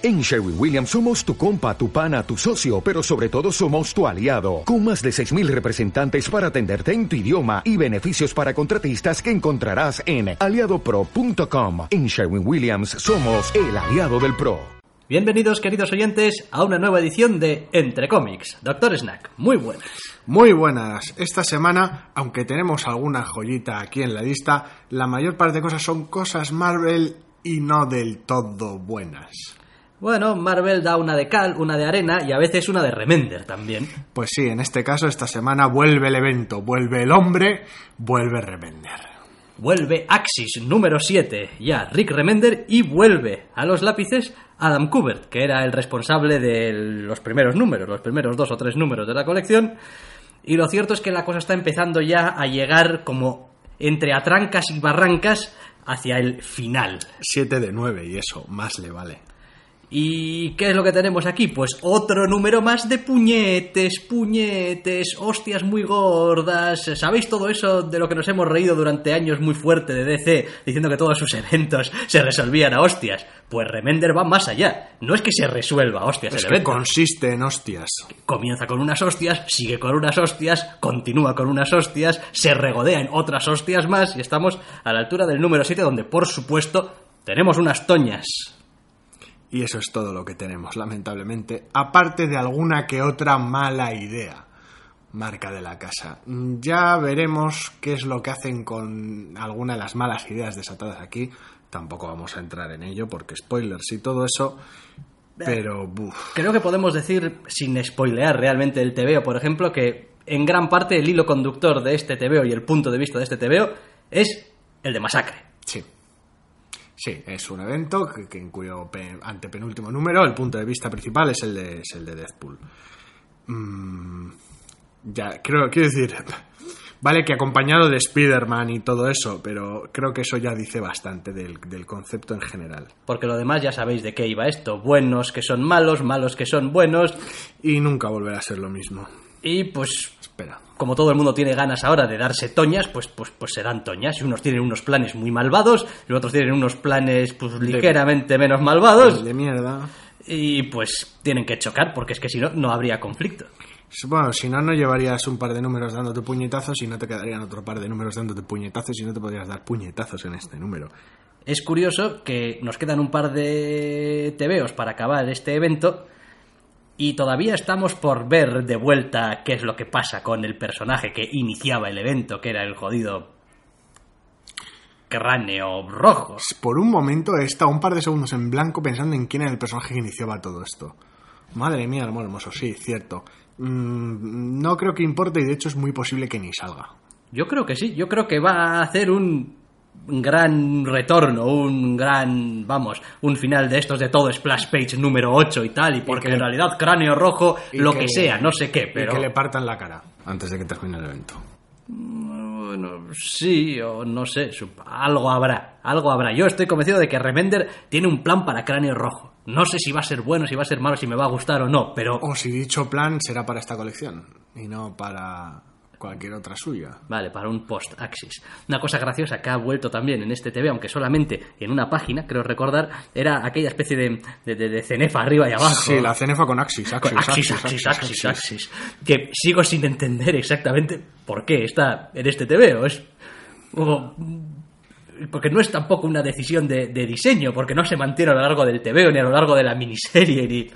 En Sherwin Williams somos tu compa, tu pana, tu socio, pero sobre todo somos tu aliado, con más de 6.000 representantes para atenderte en tu idioma y beneficios para contratistas que encontrarás en aliadopro.com. En Sherwin Williams somos el aliado del PRO. Bienvenidos, queridos oyentes, a una nueva edición de Entre Cómics. Doctor Snack, muy buenas. Muy buenas. Esta semana, aunque tenemos alguna joyita aquí en la lista, la mayor parte de cosas son cosas Marvel y no del todo buenas. Bueno, Marvel da una de cal, una de arena y a veces una de remender también. Pues sí, en este caso, esta semana vuelve el evento, vuelve el hombre, vuelve Remender. Vuelve Axis número 7, ya Rick Remender, y vuelve a los lápices Adam Kubert, que era el responsable de los primeros números, los primeros dos o tres números de la colección. Y lo cierto es que la cosa está empezando ya a llegar como entre atrancas y barrancas hacia el final. 7 de 9 y eso, más le vale. ¿Y qué es lo que tenemos aquí? Pues otro número más de puñetes, puñetes, hostias muy gordas. ¿Sabéis todo eso de lo que nos hemos reído durante años muy fuerte de DC, diciendo que todos sus eventos se resolvían a hostias? Pues Remender va más allá. No es que se resuelva a hostias Es el que evento. consiste en hostias. Comienza con unas hostias, sigue con unas hostias, continúa con unas hostias, se regodea en otras hostias más y estamos a la altura del número 7 donde por supuesto tenemos unas toñas. Y eso es todo lo que tenemos, lamentablemente. Aparte de alguna que otra mala idea. Marca de la casa. Ya veremos qué es lo que hacen con alguna de las malas ideas desatadas aquí. Tampoco vamos a entrar en ello porque spoilers y todo eso. Pero, buf. Creo que podemos decir, sin spoilear realmente el TVO, por ejemplo, que en gran parte el hilo conductor de este TVO y el punto de vista de este TVO es el de masacre. Sí. Sí, es un evento que, que en cuyo pe- antepenúltimo número el punto de vista principal es el de, es el de Deathpool. Mm, ya, creo, quiero decir, vale que acompañado de Spider-Man y todo eso, pero creo que eso ya dice bastante del, del concepto en general. Porque lo demás ya sabéis de qué iba esto. Buenos que son malos, malos que son buenos. Y nunca volverá a ser lo mismo. Y pues, Espera. como todo el mundo tiene ganas ahora de darse toñas, pues, pues, pues serán toñas. Y unos tienen unos planes muy malvados, y otros tienen unos planes pues ligeramente menos malvados. De mierda. Y pues tienen que chocar, porque es que si no, no habría conflicto. Bueno, si no, no llevarías un par de números dándote puñetazos y no te quedarían otro par de números dándote puñetazos y no te podrías dar puñetazos en este número. Es curioso que nos quedan un par de TVOs para acabar este evento y todavía estamos por ver de vuelta qué es lo que pasa con el personaje que iniciaba el evento, que era el jodido cráneo rojo. Por un momento he estado un par de segundos en blanco pensando en quién era el personaje que iniciaba todo esto. Madre mía, amor hermoso, sí, cierto. Mm, no creo que importe y de hecho es muy posible que ni salga. Yo creo que sí, yo creo que va a hacer un gran retorno, un gran, vamos, un final de estos de todo Splash Page número 8 y tal, y porque que- en realidad cráneo rojo, lo que- que sea, no sé qué, pero... Y que le partan la cara antes de que termine el evento. Bueno, sí, o no sé, algo habrá, algo habrá. Yo estoy convencido de que Remender tiene un plan para Cráneo Rojo. No sé si va a ser bueno, si va a ser malo, si me va a gustar o no, pero... O si dicho plan será para esta colección y no para cualquier otra suya. Vale, para un post-Axis. Una cosa graciosa que ha vuelto también en este TV, aunque solamente en una página, creo recordar, era aquella especie de, de, de- de cenefa arriba y abajo. Sí, la cenefa con Axis, Axis, Con Axis, Axis, Axis, Axis, Que sigo sin entender exactamente por qué está en este TVO. Es. como- porque no es tampoco una decisión de, de diseño, porque no se mantiene a lo largo del TVO, ni a lo largo de la miniserie, ni.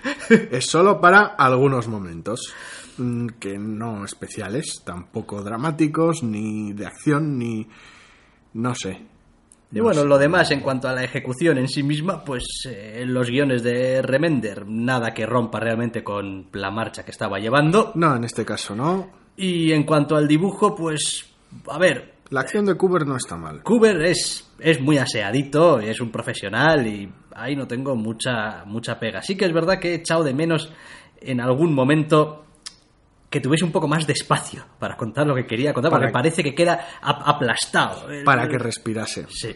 Es solo para algunos momentos que no especiales, tampoco dramáticos, ni de acción, ni... no sé. Y bueno, lo demás en cuanto a la ejecución en sí misma, pues eh, los guiones de Remender, nada que rompa realmente con la marcha que estaba llevando. No, en este caso no. Y en cuanto al dibujo, pues. A ver, La acción de Cooper no está mal. Cooper es, es muy aseadito, es un profesional y ahí no tengo mucha, mucha pega. Sí que es verdad que he echado de menos en algún momento que tuviese un poco más de espacio para contar lo que quería contar, Para porque que- parece que queda ap- aplastado. Para que respirase. Sí.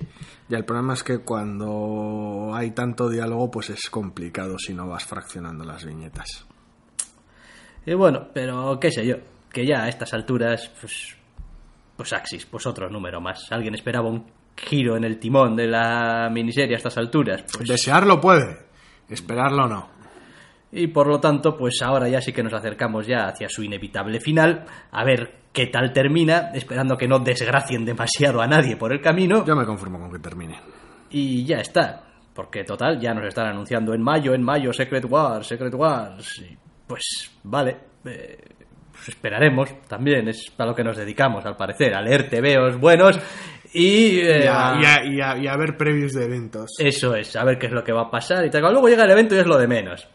Y el problema es que cuando hay tanto diálogo, pues es complicado si no vas fraccionando las viñetas. Y bueno, pero qué sé yo, que ya a estas alturas, pues, pues Axis, pues otro número más. ¿Alguien esperaba un giro en el timón de la miniserie a estas alturas? Pues Desearlo puede, Esperarlo no. Y por lo tanto, pues ahora ya sí que nos acercamos ya hacia su inevitable final, a ver qué tal termina, esperando que no desgracien demasiado a nadie por el camino. Yo me conformo con que termine. Y ya está, porque total, ya nos están anunciando en mayo, en mayo, Secret Wars, Secret Wars. Y, pues vale, eh, pues esperaremos también, es para lo que nos dedicamos, al parecer, a leer tebeos buenos y, eh, Y a, a- y a- y a- y a ver previews de eventos. Eso es, a ver qué es lo que va a pasar y tal. Luego llega el evento y es lo de menos.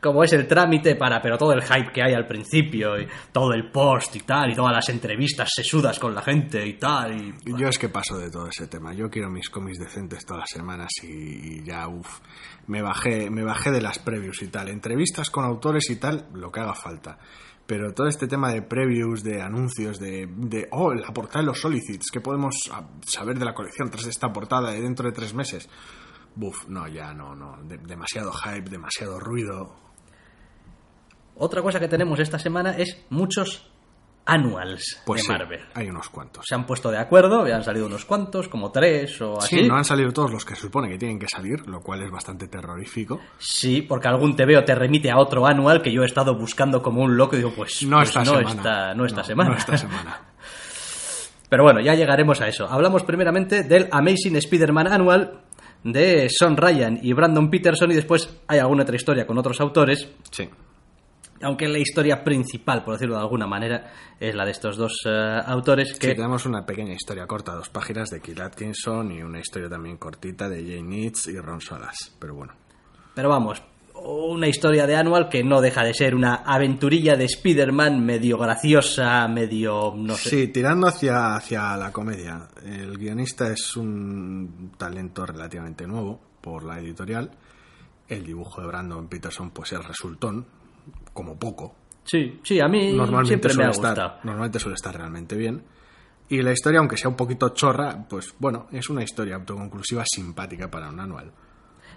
Como es el trámite para, pero todo el hype que hay al principio y todo el post y tal, y todas las entrevistas sesudas con la gente y tal. Y... Yo es que paso de todo ese tema. Yo quiero mis cómics decentes todas las semanas y, y ya, uff, me bajé, me bajé de las previews y tal. Entrevistas con autores y tal, lo que haga falta. Pero todo este tema de previews, de anuncios, de, de oh, la portada de los Solicits, ¿qué podemos saber de la colección tras esta portada de dentro de tres meses? Buf, no, ya no, no. De- demasiado hype, demasiado ruido. Otra cosa que tenemos esta semana es muchos annuals Pues de sí, Marvel. hay unos cuantos. Se han puesto de acuerdo, ya han salido unos cuantos, como tres o así. Sí, no han salido todos los que se supone que tienen que salir, lo cual es bastante terrorífico. Sí, porque algún TVO te remite a otro anual que yo he estado buscando como un loco y digo, pues No pues esta no semana. Esta, no esta No, semana. no esta semana. Pero bueno, ya llegaremos a eso. Hablamos primeramente del Amazing Spider-Man Annual de Son Ryan y Brandon Peterson y después hay alguna otra historia con otros autores, Sí. Aunque la historia principal, por decirlo de alguna manera, es la de estos dos eh, autores Sí, que... tenemos una pequeña historia corta, dos páginas de Kill Atkinson y una historia también cortita de Jay Nitz y Ron Solas. Pero bueno, Pero vamos, una historia de Annual que no deja de ser una aventurilla de Spider-Man medio graciosa, medio... no sé. sí, tirando hacia, hacia la comedia. El guionista es un talento relativamente nuevo por la editorial. El dibujo de Brandon Peterson pues es resultón, como poco. Sí, sí, a mí Normalmente siempre me suele ha estar, gustado. normalmente suele estar realmente bien. Y la historia, aunque sea un poquito chorra, pues bueno, es una historia autoconclusiva simpática para un anual.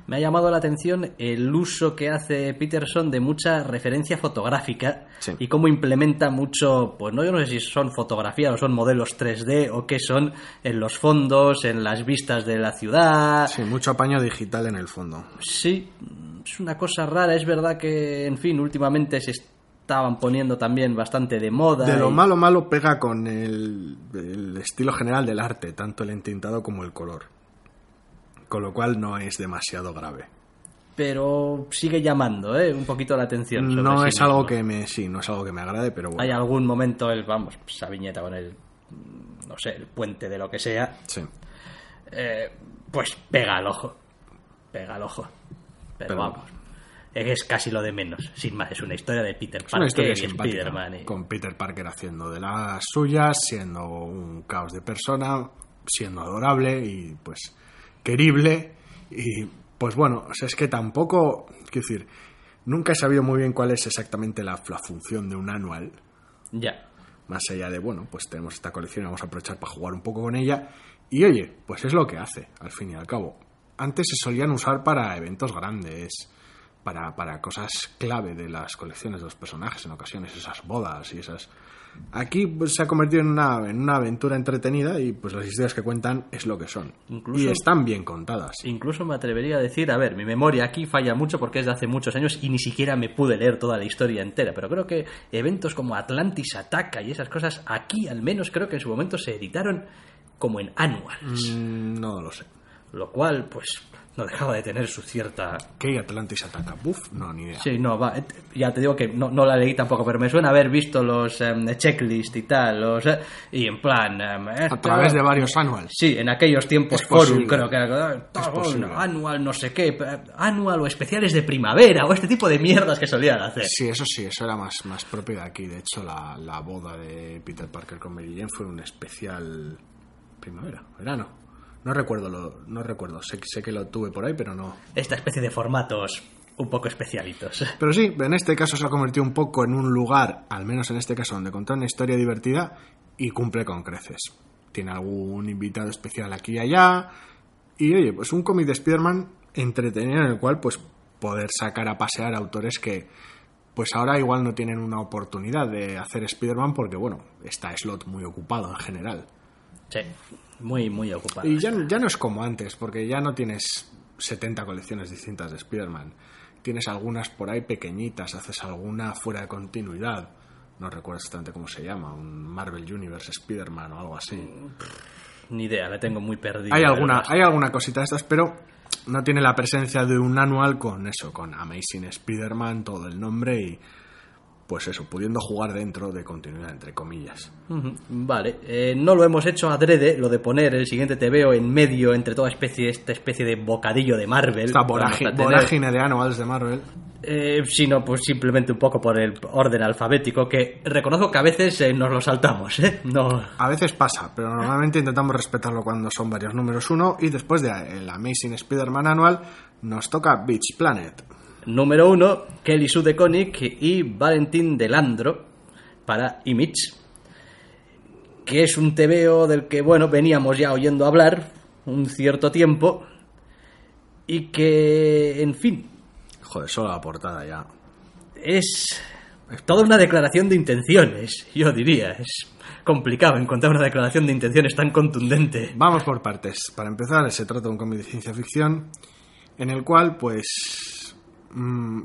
Me ha llamado la atención el uso que hace Peterson de mucha referencia fotográfica Sí. y cómo implementa mucho, pues no yo no sé si son fotografías o son modelos 3D o qué son en los fondos, en las vistas de la ciudad. Sí, mucho apaño digital en el fondo. Sí, es una cosa rara, es verdad que en fin, últimamente se estaban poniendo también bastante de moda. De lo malo malo pega con el, el estilo general del arte, tanto el entintado como el color. Con lo cual no es demasiado grave. pero sigue llamando, ¿eh? un poquito la atención. No sí es algo que me sí, no es algo que me agrade, pero bueno. Hay algún momento, el, vamos, esa viñeta con el, no sé, el puente de lo que sea, Sí. eh, pues pega al ojo. Pega al ojo. Pero, Pero- vamos. Es casi lo de menos. Sin más, es una historia de Peter Es una Parker historia y Spider-Man. y- con Peter Parker haciendo de las suyas, siendo un caos de persona, siendo adorable y pues querible y pues bueno, o sea, es que tampoco, quiero decir, nunca he sabido muy bien cuál es exactamente la, la función de un anual, Ya. más allá de, bueno, pues tenemos esta colección y vamos a aprovechar para jugar un poco con ella. Y oye, pues es lo que hace, al fin y al cabo. Antes se solían usar para eventos grandes, para, para cosas clave de las colecciones de los personajes, en ocasiones esas bodas y esas... Aquí pues, se ha convertido en una, en una aventura entretenida y pues las historias que cuentan es lo que son. Incluso- Y están bien contadas. Incluso me atrevería a decir, a ver, mi memoria aquí falla mucho porque es de hace muchos años y ni siquiera me pude leer toda la historia entera, pero creo que eventos como Atlantis Ataca y esas cosas aquí al menos creo que en su momento se editaron como en annuals, Mm, no lo sé. Lo cual pues no dejaba de tener su cierta... ¿Qué Atlantis ataca? Buff, no, ni idea. Sí, no, va, eh, ya te digo que no, no la leí tampoco, pero me suena haber visto los em, checklist y tal, los, eh, y en plan... em, A esto- través de varios anuals. Sí, en aquellos tiempos forum creo que era eh, todo, posible. anual no sé qué, eh, anual o especiales de primavera o este tipo de mierdas que solían hacer. Sí, eso sí, eso era más, más propio de aquí. De hecho, la, la boda de Peter Parker con Mary Jane fue un especial primavera, verano. No recuerdo, lo, no recuerdo. Sé, sé que lo tuve por ahí, pero no. Esta especie de formatos un poco especialitos. Pero sí, en este caso se ha convertido un poco en un lugar, al menos en este caso, donde contar una historia divertida y cumple con creces. Tiene algún invitado especial aquí y allá. Y oye, pues un cómic de Spider-Man entretenido en el cual pues poder sacar a pasear autores que pues ahora igual no tienen una oportunidad de hacer Spider-Man porque bueno, está Slot muy ocupado en general. Sí, muy, muy ocupado. Y ya, ya no es como antes, porque ya no tienes 70 colecciones distintas de Spider-Man. Tienes algunas por ahí pequeñitas, haces alguna fuera de continuidad. No recuerdo exactamente cómo se llama, un Marvel Universe Spider-Man o algo así. Ni idea, la tengo muy perdida. Hay la alguna, hay alguna cosita de estas, pero no tiene la presencia de un anual con eso, con Amazing Spider-Man, todo el nombre y pues eso, pudiendo jugar dentro de continuidad, entre comillas. Vale, eh, no lo hemos hecho adrede, lo de poner el siguiente TVO en medio entre toda especie, esta especie de bocadillo de Marvel. Esta vorágine, tener, de de Marvel. eh, sino pues simplemente un poco por el orden alfabético, que reconozco que a veces eh, nos lo saltamos, ¿eh? No, A veces pasa, pero normalmente intentamos respetarlo cuando son varios números uno y después del Amazing Spider-Man anual nos toca Beach Planet. Número uno, Kelly Sue DeConnick y Valentín Delandro para Image, que es un TVO del que, bueno, veníamos ya oyendo hablar un cierto tiempo y que, en fin, Joder, solo la portada ya. es toda una declaración de intenciones, yo diría. Es complicado encontrar una declaración de intenciones tan contundente. Vamos por partes. Para empezar, se trata de un cómic de ciencia ficción en el cual, pues, mm,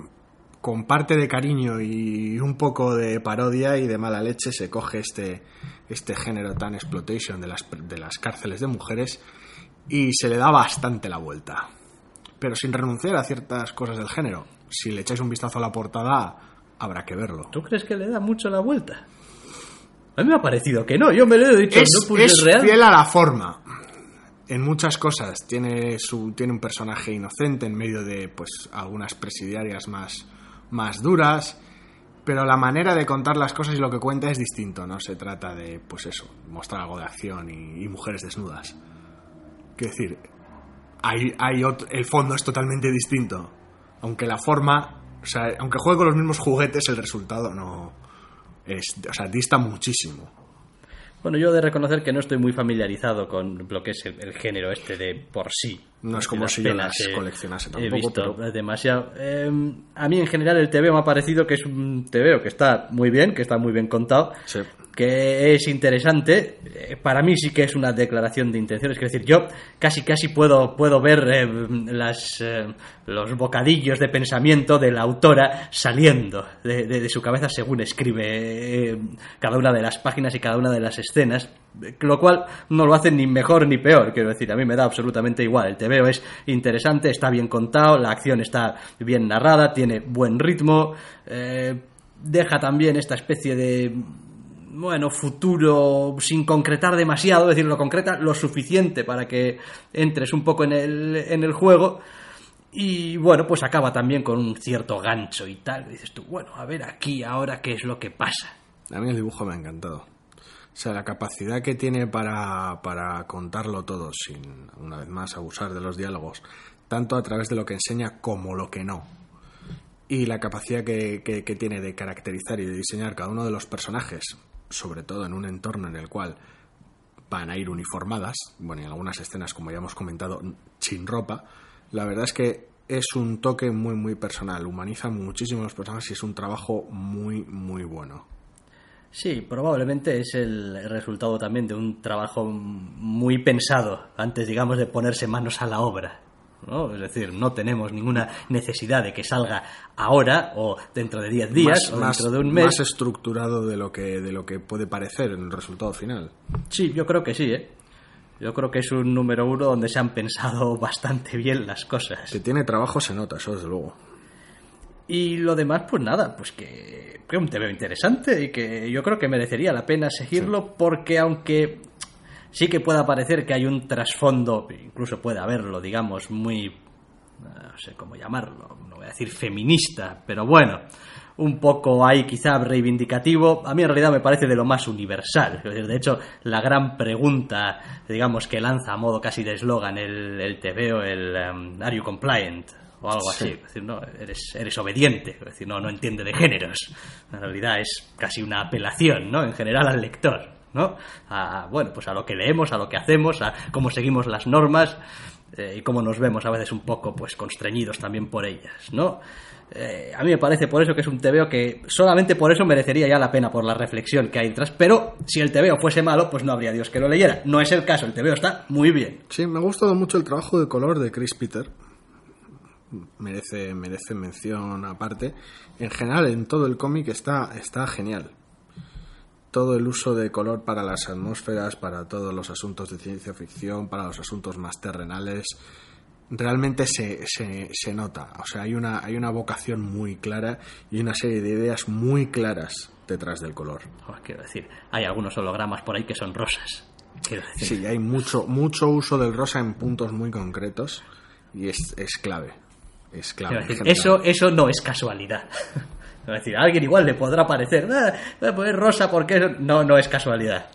con parte de cariño y un poco de parodia y de mala leche se coge este, este género tan exploitation de las, de las cárceles de mujeres y se le da bastante la vuelta. Pero sin renunciar a ciertas cosas del género. Si le echáis un vistazo a la portada, habrá que verlo. ¿Tú crees que le da mucho la vuelta? A mí me ha parecido que no, yo me lo he dicho, es, no es real. fiel a la forma. En muchas cosas tiene su tiene un personaje inocente en medio de pues algunas presidiarias más más duras, pero la manera de contar las cosas y lo que cuenta es distinto. No se trata de pues eso mostrar algo de acción y, mujeres desnudas. Quiero decir, hay, hay ot- el fondo es totalmente distinto, aunque la forma, o sea, aunque juegue con los mismos juguetes, el resultado no es, o sea, dista muchísimo. Bueno, yo he de reconocer que no estoy muy familiarizado con lo que es el, el género este de por sí. No es como si yo las coleccionase He tampoco, visto pero- demasiado. Eh, a mí en general el TVO me ha parecido que es un TVO que está muy bien, que está muy bien contado, Sí. Que es interesante. Eh, Para mí sí que es una declaración de intenciones. Es decir, yo casi casi puedo, puedo ver eh, las, eh, los bocadillos de pensamiento de la autora saliendo de, su cabeza según escribe cada una de las páginas y cada una de las escenas. Lo cual no lo hace ni mejor ni peor, quiero decir, a mí me da absolutamente igual. El TVO es interesante, está bien contado, la acción está bien narrada, tiene buen ritmo, deja también esta especie de bueno, futuro sin concretar demasiado, es decir, lo concreta lo suficiente para que entres un poco en el, en el juego. Y bueno, pues acaba también con un cierto gancho y tal. Dices tú, bueno, a ver aquí ahora qué es lo que pasa. A mí el dibujo me ha encantado. O sea, la capacidad que tiene para, para contarlo todo sin, una vez más, abusar de los diálogos, tanto a través de lo que enseña como lo que no. Y la capacidad que, que- que tiene de caracterizar y de diseñar cada uno de los personajes, sobre todo en un entorno en el cual van a ir uniformadas, bueno, en algunas escenas, como ya hemos comentado, sin ropa, la verdad es que es un toque muy, muy personal, humaniza muchísimo los personajes y es un trabajo muy, muy bueno. Sí, probablemente es el resultado también de un trabajo muy pensado antes, digamos, de ponerse manos a la obra. ¿No? Es decir, no tenemos ninguna necesidad de que salga ahora o dentro de 10 días o dentro de un mes. más estructurado de lo que de lo que puede parecer en el resultado final. Sí, yo creo que sí, ¿eh? Yo creo que es un número uno donde se han pensado bastante bien las cosas. Que tiene trabajo se nota, eso desde luego. Y lo demás, pues nada, pues que, que un TV interesante y que yo creo que merecería la pena seguirlo porque aunque sí que pueda parecer que hay un trasfondo, incluso puede haberlo, digamos, muy, no sé cómo llamarlo, no voy a decir feminista, pero bueno, un poco ahí quizá reivindicativo, a mí en realidad me parece de lo más universal. De hecho, la gran pregunta, digamos, que lanza a modo casi de eslogan el, el TVO, el um, ¿Are you compliant? o algo Sí. así. Es decir, no, eres, eres obediente, es decir, no, no entiende de géneros. En realidad es casi una apelación, ¿no? En general al lector, ¿no? A, bueno, pues a lo que leemos, a lo que hacemos, a cómo seguimos las normas eh, y cómo nos vemos a veces un poco, pues, constreñidos también por ellas, ¿no? Eh, a mí me parece por eso que es un TVO que solamente por eso merecería ya la pena por la reflexión que hay detrás, pero si el TVO fuese malo, pues no habría Dios que lo leyera. No es el caso, el TVO está muy bien. Sí, me ha gustado mucho el trabajo de color de Chris Peter. merece, merece mención aparte. En general, en todo el cómic está, está genial. Todo el uso de color para las atmósferas, para todos los asuntos de ciencia ficción, para los asuntos más terrenales, realmente se, se, se nota. O sea, hay una, hay una vocación muy clara y una serie de ideas muy claras detrás del color. Oh, quiero decir, hay algunos hologramas por ahí que son rosas. Sí, hay mucho, mucho uso del rosa en puntos muy concretos y es, es clave. Es clave. decir, eso, eso no es casualidad. Es decir, a alguien igual le podrá parecer, ah, voy a poner rosa porque eso-". no, no es casualidad.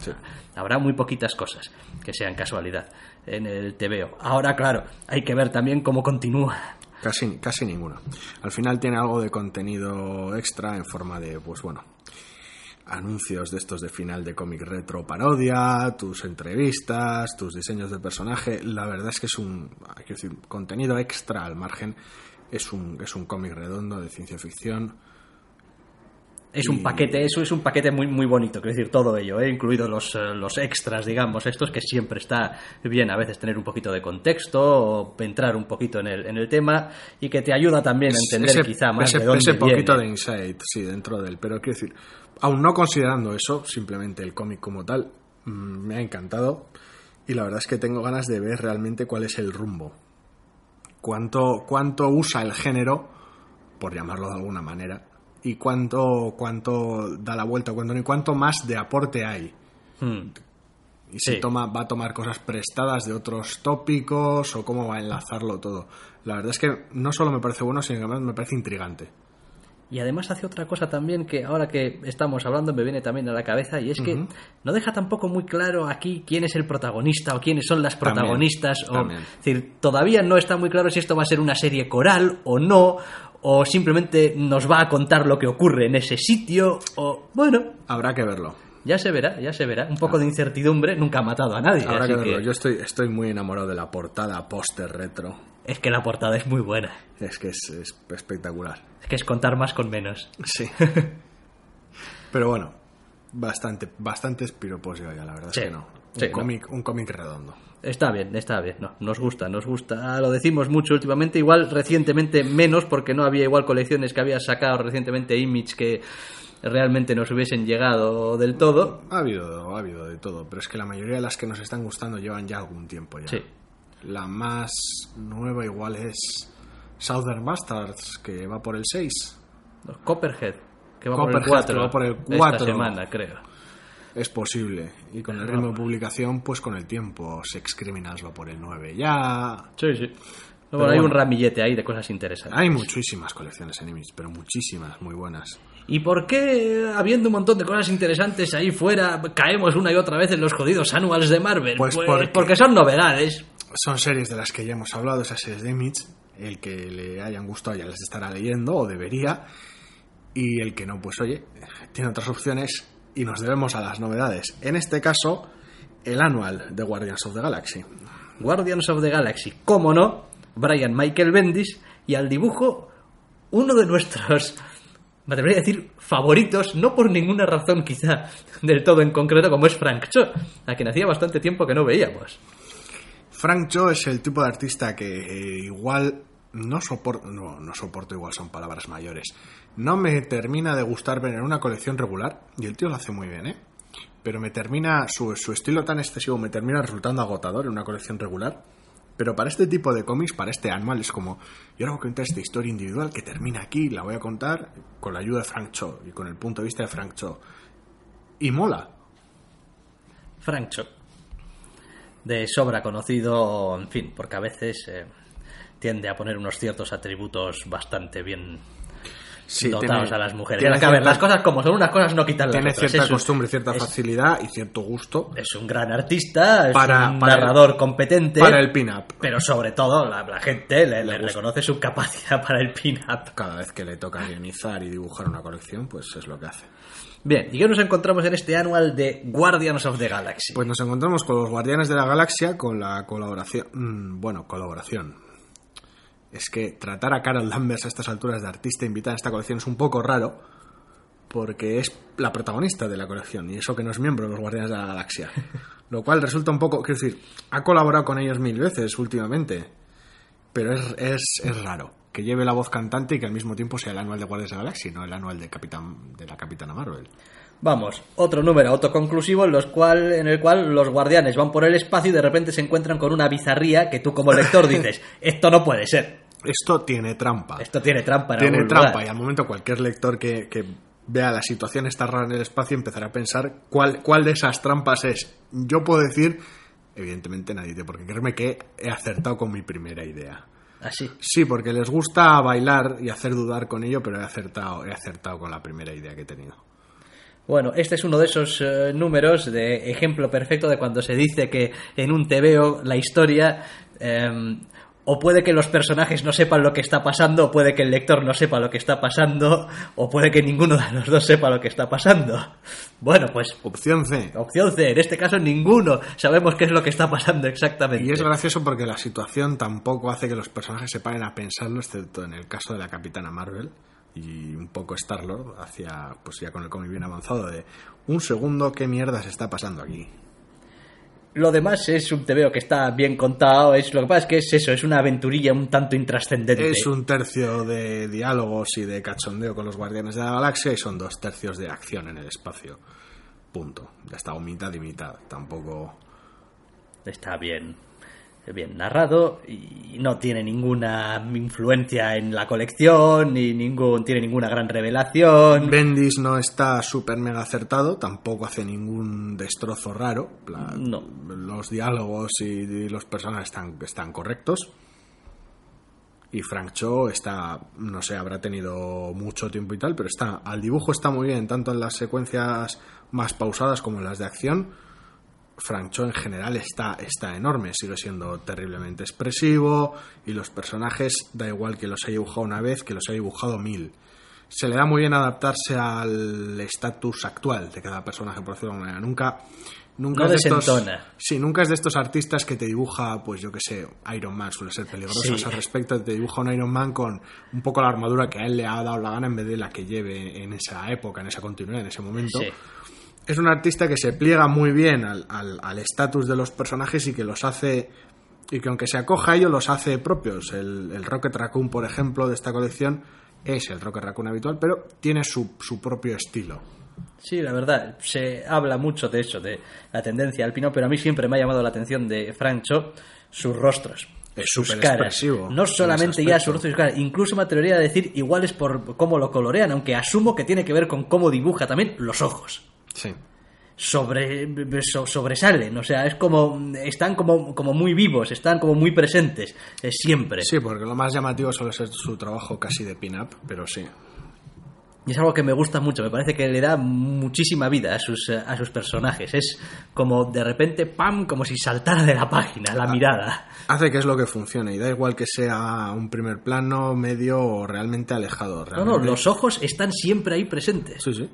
Sí. Habrá muy poquitas cosas que sean casualidad en el TVO. Ahora, claro, hay que ver también cómo continúa. Casi, casi ninguna. Al final tiene algo de contenido extra en forma de, pues bueno, anuncios de estos de final de cómic retro parodia, tus entrevistas, tus diseños de personaje. La verdad es que es un, hay que decir, contenido extra al margen. Es un, es un cómic redondo de ciencia ficción. Es un paquete, eso es un paquete muy muy bonito, quiero decir, todo ello, ¿eh? incluidos los, eh, los extras, digamos, estos que siempre está bien a veces tener un poquito de contexto o entrar un poquito en el, en el tema y que te ayuda también a entender ese, quizá más ese- de dónde ese poquito viene. de insight, sí, dentro del. Pero quiero decir, aún no considerando eso, simplemente el cómic como tal, mm, me ha encantado. Y la verdad es que tengo ganas de ver realmente cuál es el rumbo. Cuánto, cuánto usa el género, por llamarlo de alguna manera, y cuánto, cuánto da la vuelta, cuánto, y cuánto más de aporte hay. Hmm. Y si Sí. toma, va a tomar cosas prestadas de otros tópicos o cómo va a enlazarlo todo. La verdad es que no solo me parece bueno, sino que además me parece intrigante. Y además hace otra cosa también que ahora que estamos hablando me viene también a la cabeza y es que no deja tampoco muy claro aquí quién es el protagonista o quiénes son las También, protagonistas. o, también. es decir, todavía no está muy claro si esto va a ser una serie coral o no, o simplemente nos va a contar lo que ocurre en ese sitio, o bueno, Habrá que verlo. ya se verá, ya se verá. Un poco de incertidumbre nunca ha matado a nadie. Habrá así que verlo. que Yo estoy, estoy muy enamorado de la portada póster retro. es que la portada es muy buena. Es que es, es espectacular. Que es contar más con menos. Sí. Pero bueno, bastante, bastantes piropos yo ya, la verdad Sí, es que no. Un sí, no. cómic, un cómic redondo. Está bien, está bien, no, nos gusta, nos gusta. Lo decimos mucho últimamente, igual recientemente menos, porque no había igual colecciones que había sacado recientemente Image que realmente nos hubiesen llegado del todo. Ha habido, ha habido de todo, pero es que la mayoría de las que nos están gustando llevan ya algún tiempo ya. Sí. La más nueva igual es Southern Bastards, que va por el 6. Los Copperhead, que va Copperhead, por el 4. que va por el Esta 4. semana, creo. Es posible. Y con el ritmo de publicación, pues con el tiempo. Sex Criminals va por el 9 ya. Sí, sí. Hay un ramillete ahí de cosas interesantes. Hay muchísimas colecciones en Image, pero muchísimas, muy buenas. ¿Y por qué, habiendo un montón de cosas interesantes ahí fuera, caemos una y otra vez en los jodidos annuals de Marvel? Pues porque- porque son novedades. Son series de las que ya hemos hablado, esas series de Image. El que le hayan gustado ya las estará leyendo, o debería. Y el que no, pues oye, tiene otras opciones y nos debemos a las novedades. En este caso, el anual de Guardians of the Galaxy. Guardians of the Galaxy, cómo no, Brian Michael Bendis y al dibujo uno de nuestros, me atrevería a decir, favoritos, no por ninguna razón quizá del todo en concreto, como es Frank Cho, a quien hacía bastante tiempo que no veíamos. Frank Cho es el tipo de artista que eh, igual no soporto, no, soporto, igual son palabras mayores. No me termina de gustar ver en una colección regular, y el tío lo hace muy bien, ¿eh? Pero me termina, su, su estilo tan excesivo me termina resultando agotador en una colección regular. Pero para este tipo de cómics, para este anual, es como, yo ahora voy a contar esta historia individual que termina aquí, la voy a contar con la ayuda de Frank Cho y con el punto de vista de Frank Cho. Y mola. Frank Cho, de sobra conocido, en fin, porque a veces eh, tiende a poner unos ciertos atributos bastante bien Sí, dotados tiene- a las mujeres. tiene a ver, cierta- las cosas como son, unas cosas no quitan las Tiene otras. cierta Es costumbre, cierta es- facilidad y cierto gusto Es un gran artista, es Para- un para el- narrador competente. para el pin-up. Pero sobre todo, la, la gente le, le reconoce su capacidad para el pin-up. Cada vez que le toca guionizar y dibujar una colección, pues es lo que hace. Bien, ¿y qué nos encontramos en este anual de Guardians of the Galaxy? Pues nos encontramos con los Guardianes de la Galaxia con la colaboración. mm, bueno, colaboración. Es que tratar a Carol Danvers a estas alturas de artista invitada a esta colección es un poco raro, porque es la protagonista de la colección, y eso que no es miembro de los Guardianes de la Galaxia. Lo cual resulta un poco. Quiero decir, ha colaborado con ellos mil veces últimamente. pero es, es, es raro que lleve la voz cantante y que al mismo tiempo sea el anual de Guardias de la Galaxia, no el anual de, Capitán, de la Capitana Marvel. Vamos, otro número autoconclusivo en, los cual, en el cual los guardianes van por el espacio y de repente se encuentran con una bizarría que tú como lector dices, esto no puede ser. Esto tiene trampa. Esto tiene trampa. En tiene algún trampa lugar. y al momento cualquier lector que, que vea la situación está rara en el espacio empezará a pensar cuál, cuál de esas trampas es. Yo puedo decir, evidentemente nadie tiene por qué creerme que he acertado con mi primera idea. Así. Sí, porque les gusta bailar y hacer dudar con ello, pero he acertado, he acertado con la primera idea que he tenido. Bueno, este es uno de esos eh, números de ejemplo perfecto de cuando se dice que en un TVO la historia eh, o puede que los personajes no sepan lo que está pasando, o puede que el lector no sepa lo que está pasando, o puede que ninguno de los dos sepa lo que está pasando. Bueno, pues Opción C. opción C, en este caso ninguno sabemos qué es lo que está pasando exactamente. Y es gracioso porque la situación tampoco hace que los personajes se paren a pensarlo, excepto en el caso de la Capitana Marvel y un poco Star-Lord, hacia, pues ya con el cómic bien avanzado, de un segundo, ¿qué mierda se está pasando aquí? Lo demás es un TVO que está bien contado, es lo que pasa es que es eso, es una aventurilla un tanto intrascendente. Es un tercio de diálogos y de cachondeo con los Guardianes de la Galaxia y son dos tercios de acción en el espacio. Punto. Ya está, un mitad y mitad. Tampoco. Está bien, bien narrado y no tiene ninguna influencia en la colección, ni ningún, tiene ninguna gran revelación. Bendis no está súper mega acertado, tampoco hace ningún destrozo raro. La- No. Los diálogos y, y los personajes están, están correctos. Y Frank Cho está, no sé, habrá tenido mucho tiempo y tal, pero está, al dibujo está muy bien, tanto en las secuencias más pausadas como en las de acción. Frank Cho en general está, está enorme, sigue siendo terriblemente expresivo y los personajes da igual que los haya dibujado una vez que los haya dibujado mil. Se le da muy bien adaptarse al estatus actual de cada personaje, por decirlo de alguna manera. Nunca, nunca No es de estos, sí, nunca es de estos artistas que te dibuja, pues yo que sé, Iron Man suele ser peligroso Sí. al respecto, te dibuja un Iron Man con un poco la armadura que a él le ha dado la gana en vez de la que lleve en esa época, en esa continuidad, en ese momento Sí. Es un artista que se pliega muy bien al estatus de los personajes y que los hace y que aunque se acoja a ello los hace propios el, el Rocket Raccoon por ejemplo de esta colección es el Rocket Raccoon habitual pero tiene su, su propio estilo Sí, la verdad, se habla mucho de eso, de la tendencia al pino, pero a mí siempre me ha llamado la atención de Frank Cho sus rostros. Es sus caras. No en solamente ya sus rostros y sus caras, incluso me atrevería a decir igual es por cómo lo colorean, aunque asumo que tiene que ver con cómo dibuja también los ojos. Sí sobre, so- sobresalen, o sea, es como están como, como muy vivos, están como muy presentes, eh, siempre. sí porque lo más llamativo suele ser su trabajo casi de pin-up pero sí Y es algo que me gusta mucho, me parece que le da muchísima vida a sus, a sus personajes. Es como de repente, ¡pam!, como si saltara de la página Ah. la mirada. hace que es lo que funcione y da igual que sea un primer plano medio o realmente alejado No, realmente. no, los ojos están siempre ahí presentes. sí sí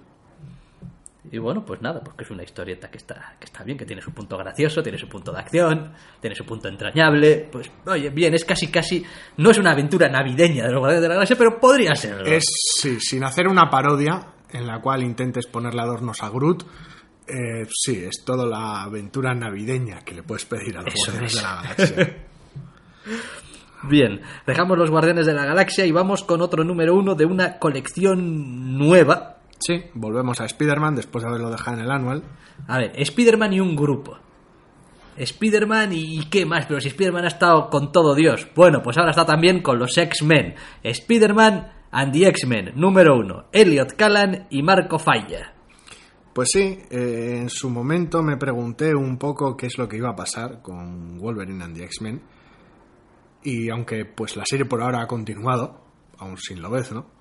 Y bueno, pues nada, porque es una historieta que está, que está bien, que tiene su punto gracioso, tiene su punto de acción, tiene su punto entrañable. Pues, oye, bien, es casi, casi. No es una aventura navideña de los Guardianes de la Galaxia, pero podría serlo. Es, sí, sin hacer una parodia en la cual intentes ponerle adornos a Groot. eh, sí, es toda la aventura navideña que le puedes pedir a los Eso Guardianes es. de la Galaxia. Bien, dejamos los Guardianes de la Galaxia y vamos con otro número uno de una colección nueva. Sí, volvemos a Spider-Man después de haberlo dejado en el Annual. A ver, Spider-Man y un grupo. Spider-Man y qué más, pero si Spider-Man ha estado con todo Dios. Bueno, pues ahora está también con los X-Men. Spider-Man and the X-Men, número uno. Elliot Callan y Marco Falla. Pues sí, eh, en su momento me pregunté un poco qué es lo que iba a pasar con Wolverine and the X-Men. Y aunque pues la serie por ahora ha continuado, aún sin lo ves, ¿no?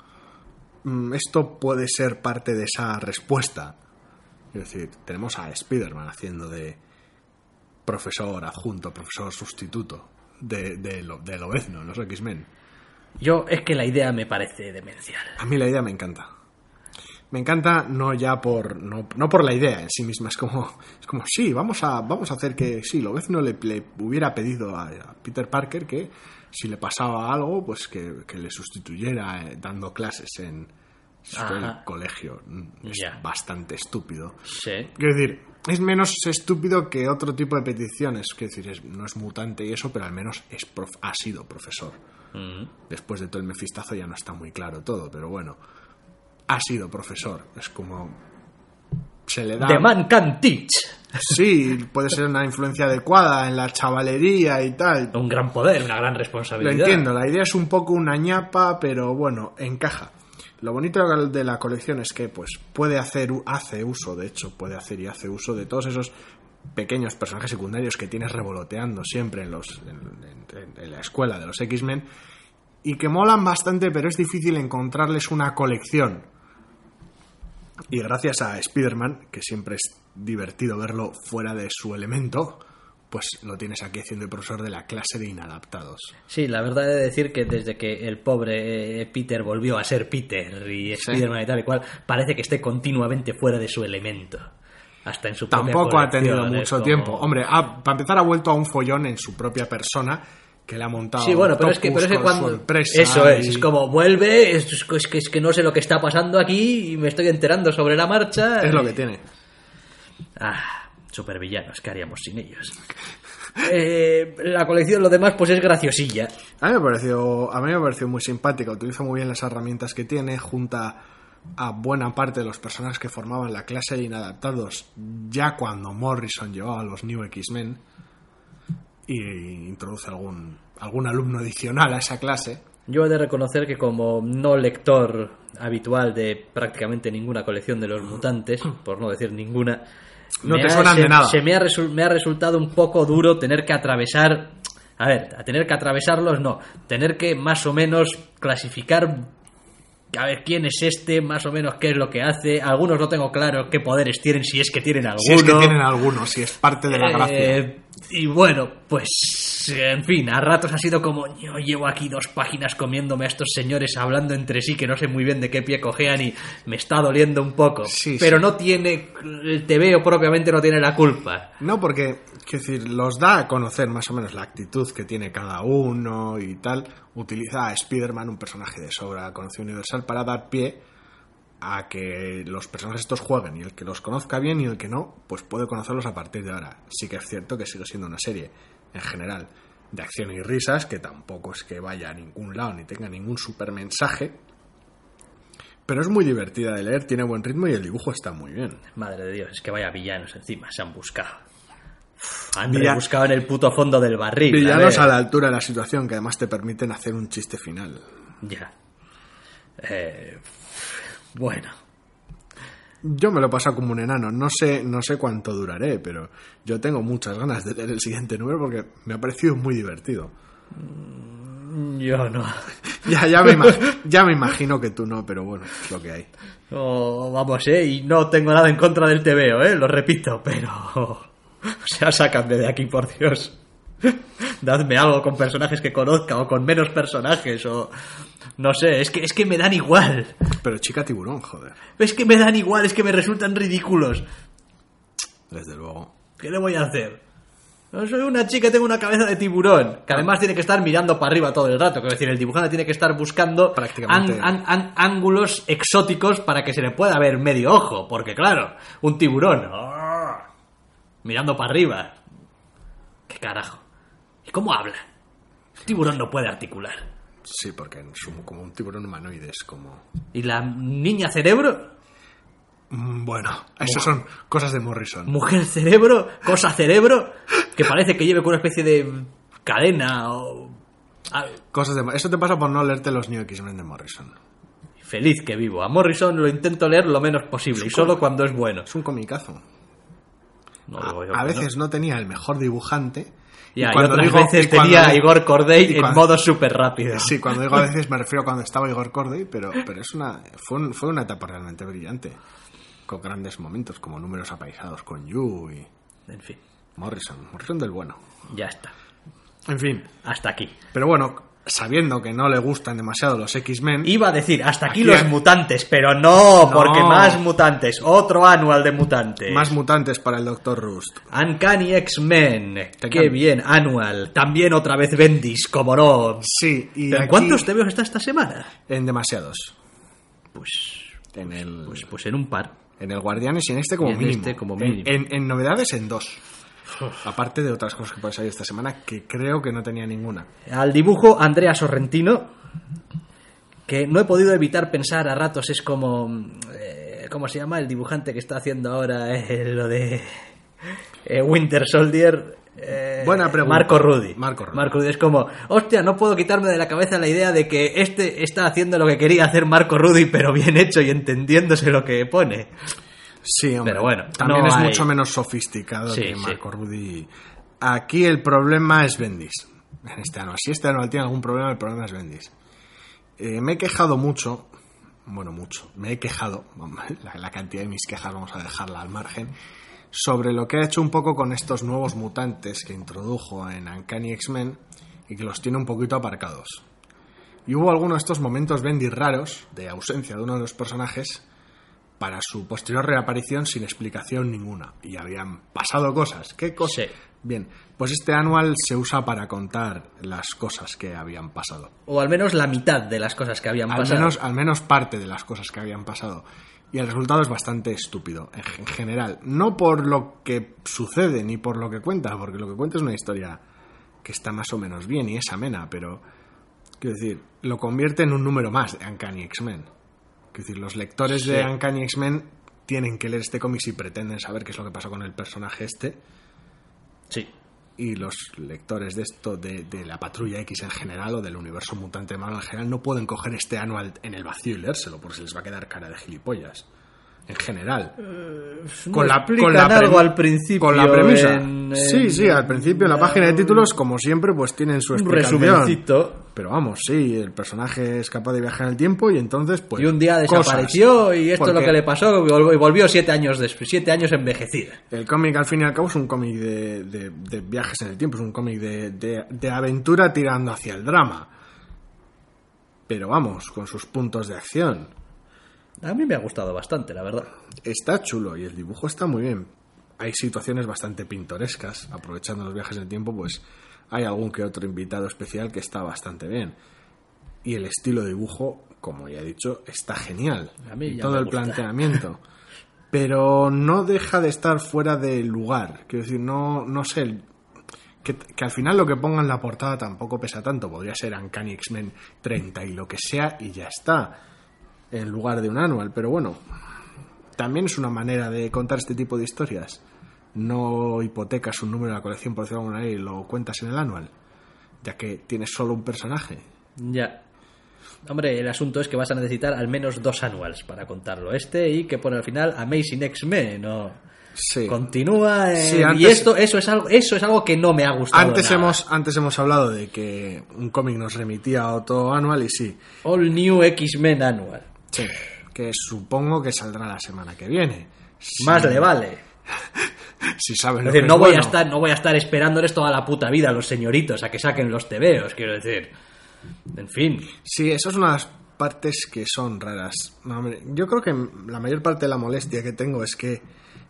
Mm, Esto puede ser parte de esa respuesta. Es decir, tenemos a Spider-Man haciendo de profesor adjunto, profesor sustituto de, de, lo, de Lobezno en los X-Men. Yo es que la idea me parece demencial. A mí la idea me encanta. Me encanta no ya por no, no por la idea en sí misma, es como es como sí, vamos a vamos a hacer que sí, Lobezno le, le hubiera pedido a, a Peter Parker que si le pasaba algo, pues que, que le sustituyera eh, dando clases en El Ajá. colegio es bastante estúpido. Sí. Quiero decir, es menos estúpido que otro tipo de peticiones. Quiero decir, es- no es mutante y eso, pero al menos es prof- ha sido profesor. Después de todo el mefistazo ya no está muy claro todo, pero bueno, ha sido profesor. Es como. Se le da. The man can teach. Sí, puede ser una influencia adecuada en la chavalería y tal. Un gran poder, una gran Lo responsabilidad. entiendo, la idea es un poco una ñapa, pero bueno, encaja. Lo bonito de la colección es que pues puede hacer, hace uso, de hecho, puede hacer y hace uso de todos esos pequeños personajes secundarios que tienes revoloteando siempre en, los, en, en- en la escuela de los X-Men y que molan bastante, pero es difícil encontrarles una colección. Y gracias a Spider-Man, que siempre es divertido verlo fuera de su elemento, pues lo tienes aquí haciendo el profesor de la clase de inadaptados. Sí, la verdad he de decir que desde que el pobre eh, Peter volvió a ser Peter y Spider-Man y tal y cual, parece que esté continuamente fuera de su elemento. Hasta en su Tampoco ha tenido mucho como- tiempo. Hombre, ha- para empezar ha vuelto a un follón en su propia persona que le ha montado. Sí, bueno, pero es que, pero es que cuando... Eso es, y- es como vuelve, es, es que, es que no sé lo que está pasando aquí y me estoy enterando sobre la marcha. Es lo que tiene. Ah, supervillanos, ¿qué haríamos sin ellos? Eh, la colección, lo demás, pues es graciosilla. A mí me pareció, a mí me pareció muy simpática. Utiliza muy bien las herramientas que tiene, junta a buena parte de los personajes que formaban la clase de inadaptados ya cuando Morrison llevaba a los New X-Men y introduce algún, algún alumno adicional a esa clase. Yo he de reconocer que como no lector habitual de prácticamente ninguna colección de los mutantes, por no decir ninguna, No me te ha- suenan se, de nada. se me, ha me ha resultado un poco duro tener que atravesar, a ver, a tener que atravesarlos no, tener que más o menos clasificar a ver quién es este, más o menos qué es lo que hace. Algunos no tengo claro qué poderes tienen, si es que tienen alguno. Si es que tienen algunos, si es parte de la gracia. Eh, y bueno, pues en fin, a ratos ha sido como yo llevo aquí dos páginas comiéndome a estos señores hablando entre sí que no sé muy bien de qué pie cojean y me está doliendo un poco. Sí, pero sí. no tiene, el TVO propiamente no tiene la culpa. No, porque, quiero decir, los da a conocer más o menos la actitud que tiene cada uno y tal. Utiliza a Spider-Man, un personaje de sobra conocido universal, para dar pie a que los personajes estos jueguen y el que los conozca bien y el que no, pues puede conocerlos a partir de ahora. Sí que es cierto que sigue siendo una serie, en general, de acción y risas, que tampoco es que vaya a ningún lado ni tenga ningún super mensaje. Pero es muy divertida de leer, tiene buen ritmo y el dibujo está muy bien. Madre de Dios, es que vaya villanos encima, se han buscado. Han buscado en el puto fondo del barril. a Villanos ver. a la altura de la situación que además te permiten hacer un chiste final. Ya. Eh, bueno. Yo me lo paso como un enano, no sé, no sé cuánto duraré, pero yo tengo muchas ganas de leer el siguiente número porque me ha parecido muy divertido. Yo no. Ya, ya, me, ya me imagino que tú no, pero bueno, es lo que hay. Oh, vamos, eh, y no tengo nada en contra del TVO, eh, lo repito, pero... O sea, sácame de aquí, por Dios. Dadme algo con personajes que conozca o con menos personajes o... No sé, es que, es que me dan igual. Pero chica tiburón, joder, Es que me dan igual, es que me resultan ridículos. desde luego. ¿Qué le voy a hacer? No soy una chica, tengo una cabeza de tiburón, que además tiene que estar mirando para arriba todo el rato. Quiero decir, el dibujante tiene que estar buscando Prácticamente. an- an- an- ángulos exóticos para que se le pueda ver medio ojo. Porque claro, un tiburón ¡ah! mirando para arriba. ¿Qué carajo? ¿Y cómo habla? Tiburón no puede articular. Sí, porque es como un tiburón humanoide, es como... ¿Y la niña cerebro? Mm, Bueno, eso son cosas de Morrison. mujer cerebro, cosa cerebro, que parece que lleve con una especie de cadena o... Ah, Cosas de... Eso te pasa por no leerte los New X-Men de Morrison. Feliz que vivo. A Morrison lo intento leer lo menos posible y solo cuando es bueno. Es un comicazo. No a que veces no tenía el mejor dibujante. Y, cuando otras digo- veces y cuando tenía a digo- Igor Corday y en cuando- modo súper rápido. Sí, cuando digo a veces me refiero a cuando estaba Igor Corday, pero, pero es una, fue, un- fue una etapa realmente brillante. Con grandes momentos, como números apaisados con Yu y En fin, Morrison. Morrison del bueno. ya está. En fin, Hasta aquí. pero bueno, sabiendo que no le gustan demasiado los X-Men, Iba a decir, hasta aquí, Aquí los hay- mutantes, pero no, No. porque más mutantes. Otro anual de mutantes. más mutantes para el Dr. Rust. Uncanny X-Men. Te Qué bien, anual. También otra vez Bendis, como no. Sí, y ¿Pero en aquí- cuántos TVOs está esta semana? En demasiados. Pues En el, Pues, pues en un par. en el Guardianes y en este como en mínimo. este como En- mínimo. En, en novedades en dos. Aparte de otras cosas que pueden salir esta semana, que creo que no tenía ninguna. Al dibujo, Andrea Sorrentino, que no he podido evitar pensar a ratos, es como... eh, ¿Cómo se llama? El dibujante que está haciendo ahora eh, lo de eh, Winter Soldier. eh, Buena pregunta. Marco Rudy. Marco Rudy. Es como, hostia, no puedo quitarme de la cabeza la idea de que este está haciendo lo que quería hacer Marco Rudy, pero bien hecho y entendiéndose lo que pone. Sí, hombre. Pero bueno, También no es hay- mucho menos sofisticado Sí, que sí. Marco Rudy. Aquí el problema es Bendis. En este anual. Si este anual tiene algún problema, el problema es Bendis. Eh, me he quejado mucho. Bueno, mucho. Me he quejado. La, la cantidad de mis quejas vamos a dejarla al margen. Sobre lo que ha hecho un poco con estos nuevos mutantes que introdujo en Uncanny X-Men y que los tiene un poquito aparcados. Y hubo algunos de estos momentos Bendis raros, de ausencia de uno de los personajes, para su posterior reaparición sin explicación ninguna. Y habían pasado cosas. ¿Qué cosas? Sí. Bien, pues este anual se usa para contar las cosas que habían pasado. O al menos la mitad de las cosas que habían Al pasado. menos, al menos parte de las cosas que habían pasado. Y el resultado es bastante estúpido, en general. No por lo que sucede ni por lo que cuenta, porque lo que cuenta es una historia que está más o menos bien y es amena, pero. Quiero decir, lo convierte en un número más de Uncanny X-Men. Quiero decir, los lectores de. Uncanny X-Men tienen que leer este cómic si pretenden saber qué es lo que pasó con el personaje este. Sí. Y los lectores de esto, de, de la Patrulla X en general o del universo mutante de Marvel en general, no pueden coger este anual en el vacío y leérselo, porque se les va a quedar cara de gilipollas. En general. No explican premi- algo al principio Con la premisa. en- sí, en- sí, al principio en la página de títulos, como siempre, pues tienen su un explicación. resumencito. Pero vamos, sí, el personaje es capaz de viajar en el tiempo y entonces, pues. y un día cosas. desapareció y esto es lo que le pasó y vol- y volvió siete años después, siete años envejecida. El cómic, al fin y al cabo, es un cómic de, de- de viajes en el tiempo, es un cómic de, de- de aventura tirando hacia el drama. Pero vamos, con sus puntos de acción. A mí me ha gustado bastante, la verdad. Está chulo y el dibujo está muy bien. Hay situaciones bastante pintorescas, aprovechando los viajes en el tiempo, pues hay algún que otro invitado especial que está bastante bien. Y el estilo de dibujo, como ya he dicho, está genial. A mí y todo el gusta. planteamiento. Pero no deja de estar fuera de lugar. Quiero decir, no, no sé. que al final lo que ponga en la portada tampoco pesa tanto. Podría ser Uncanny X-Men 30 y lo que sea, y ya está. En lugar de un anual. Pero bueno, también es una manera de contar este tipo de historias. No hipotecas un número de la colección por decirlo de alguna manera y lo cuentas en el anual, ya que tienes solo un personaje. Ya. Hombre, el asunto es que vas a necesitar al menos dos annuals para contarlo. Este y que pone al final Amazing X-Men, ¿no? Sí. Continúa. Sí, antes- Y esto, eso es algo, eso es algo que no me ha gustado. Antes nada. hemos, antes hemos hablado de que un cómic nos remitía a otro anual y sí, All New X-Men Annual. Sí, que supongo que saldrá la semana que viene. Más le vale. Si saben lo decir, que no es voy, a estar, no voy a estar esperándoles toda la puta vida a los señoritos a que saquen los tebeos, quiero decir. En fin. Sí, eso es una de las partes que son raras. Yo creo que la mayor parte de la molestia que tengo es que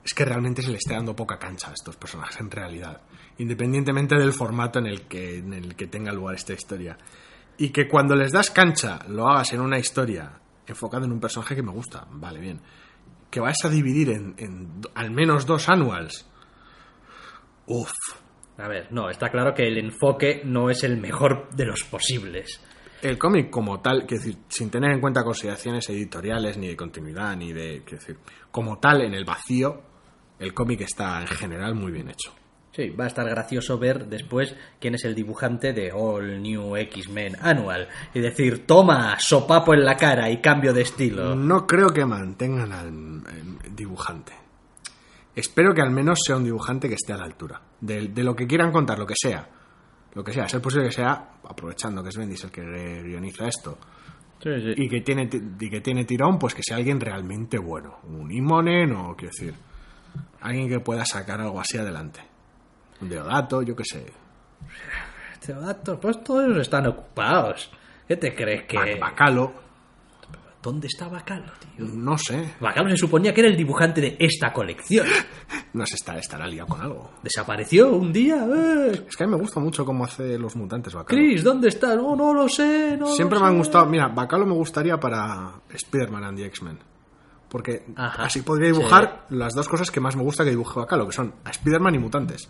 es que realmente se le esté dando poca cancha a estos personajes en realidad, independientemente del formato en el que en el que tenga lugar esta historia. Y que cuando les das cancha lo hagas en una historia enfocada en un personaje que me gusta, vale bien. Que vayas a dividir en, al menos dos annuals. Uf, A ver, no, está claro que el enfoque no es el mejor de los posibles. El cómic como tal, decir, sin tener en cuenta consideraciones editoriales, ni de continuidad, ni de... Decir, como tal, en el vacío, el cómic está en general muy bien hecho. Sí, va a estar gracioso ver después quién es el dibujante de All New X-Men Annual y decir, toma, sopapo en la cara y cambio de estilo. No creo que mantengan al el dibujante. Espero que al menos sea un dibujante que esté a la altura. De, de lo que quieran contar, lo que sea. Lo que sea. Es posible que sea, aprovechando que es Bendis el que guioniza esto, Sí, sí. y que tiene ti- y que tiene tirón, pues que sea alguien realmente bueno. Un Imonen o, quiero decir, alguien que pueda sacar algo así adelante. Deodato, yo qué sé. Teodato, pues todos están ocupados. ¿Qué te crees que...? Bac- Bacalo, ¿Dónde está Bacalo, tío? no sé. Bacalo se suponía que era el dibujante de esta colección. No sé, estará, estará liado con algo. Desapareció un día. ¡Eh! Es que a mí me gusta mucho cómo hace los mutantes Bacalo. Chris, ¿dónde estás? No, no lo sé. No Siempre lo me han gustado. Mira, Bacalo me gustaría para Spider-Man and the X-Men. Porque Ajá, así podría dibujar las dos cosas que más me gusta que dibuje Bacalo, que son a Spider-Man y mutantes.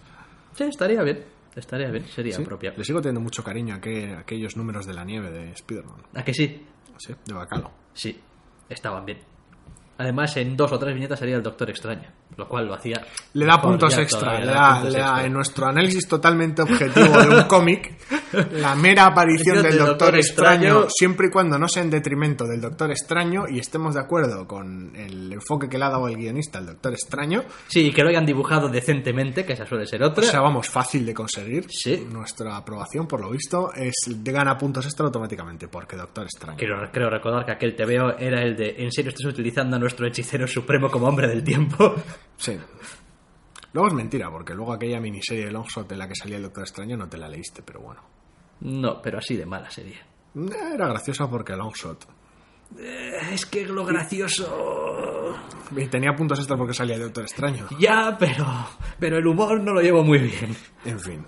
Sí, estaría bien. Estaría bien, sería Sí, apropiado. Le sigo teniendo mucho cariño a, aqu- a aquellos números de la nieve de Spider-Man. ¿A que sí? Sí, de Bacalo. Sí, estaban bien. Además, en dos o tres viñetas salía el Doctor Extraño, lo cual lo hacía. Le da puntos extra, le da, puntos le da- extra. en nuestro análisis totalmente objetivo de un cómic, la mera aparición Del Doctor Extraño, Extraño- siempre y cuando no sea en detrimento del Doctor Extraño y estemos de acuerdo con el enfoque que le ha dado el guionista al Doctor Extraño, Sí, que lo hayan dibujado decentemente, que esa suele ser o otra. sea, vamos, fácil de conseguir. Sí. Nuestra aprobación, por lo visto, es de gana puntos extra automáticamente, porque Doctor Extraño. Creo, creo recordar que aquel TVO era el de ¿En serio estás utilizando a nuestro hechicero supremo como hombre del tiempo? Sí. Luego es mentira, porque luego aquella miniserie de Longshot en la que salía el Doctor Extraño no te la leíste, pero bueno. No, pero así de mala sería. Era graciosa porque Longshot. Es que lo gracioso... Y tenía puntos extra porque salía el Doctor Extraño. Ya, pero... Pero el humor no lo llevo muy bien. En fin.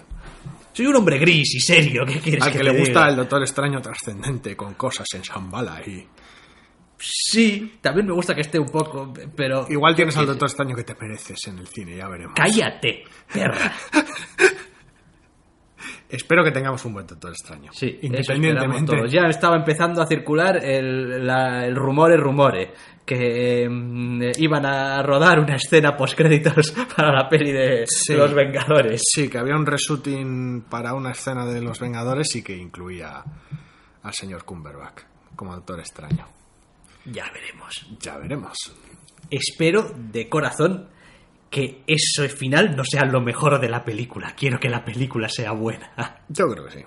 Soy un hombre gris y serio, ¿qué quieres Al que, que le gusta diga? el Doctor Extraño trascendente con cosas en Shambhala y... Sí, también me gusta que esté un poco, pero... Igual tienes al Doctor Extraño que te mereces en el cine, ya veremos. Cállate, perra. Espero que tengamos un buen Doctor Extraño. Sí, independientemente. Ya estaba empezando a circular el, la- el rumore rumore que mm, iban a rodar una escena postcréditos para la peli de Sí. Los Vengadores. Sí, que había un reshooting para una escena de Los Vengadores y que incluía al señor Cumberbatch como Doctor Extraño. Ya veremos. Ya veremos. Espero de corazón que eso final no sea lo mejor de la película. Quiero que la película sea buena. Yo creo que sí.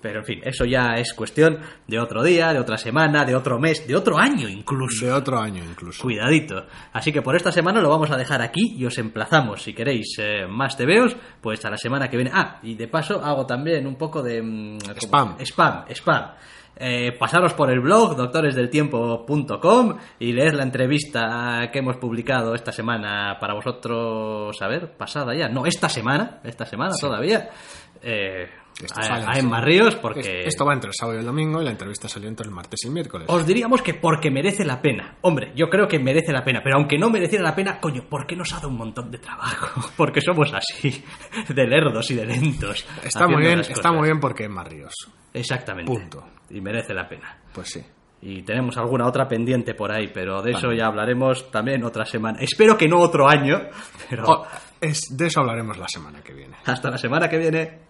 Pero en fin, eso ya es cuestión de otro día, de otra semana, de otro mes, de otro año incluso. De otro año incluso. Cuidadito. Así que por esta semana lo vamos a dejar aquí y os emplazamos. Si queréis eh, más TVOs, pues a la semana que viene. Ah, y de paso hago también un poco de... mm. Spam. Spam, spam. Eh, pasaros por el blog doctoresdeltiempo.com y leer la entrevista que hemos publicado esta semana para vosotros, a ver, pasada ya, no, esta semana, esta semana todavía, eh, Esto a, sale, a sí. Emma Ríos, porque... Esto va entre el sábado y el domingo y la entrevista salió entre el martes y el miércoles. Os diríamos que porque merece la pena. Hombre, yo creo que merece la pena, pero aunque no mereciera la pena, coño, ¿por qué nos ha dado un montón de trabajo? Porque somos así, de lerdos y de lentos. Está muy bien, está muy bien porque más ríos. Exactamente. Punto. Y merece la pena. Pues sí. Y tenemos alguna otra pendiente por ahí, pero de eso ya hablaremos también otra semana. Espero que no otro año, pero Oh, es, de eso hablaremos la semana que viene. hasta la semana que viene.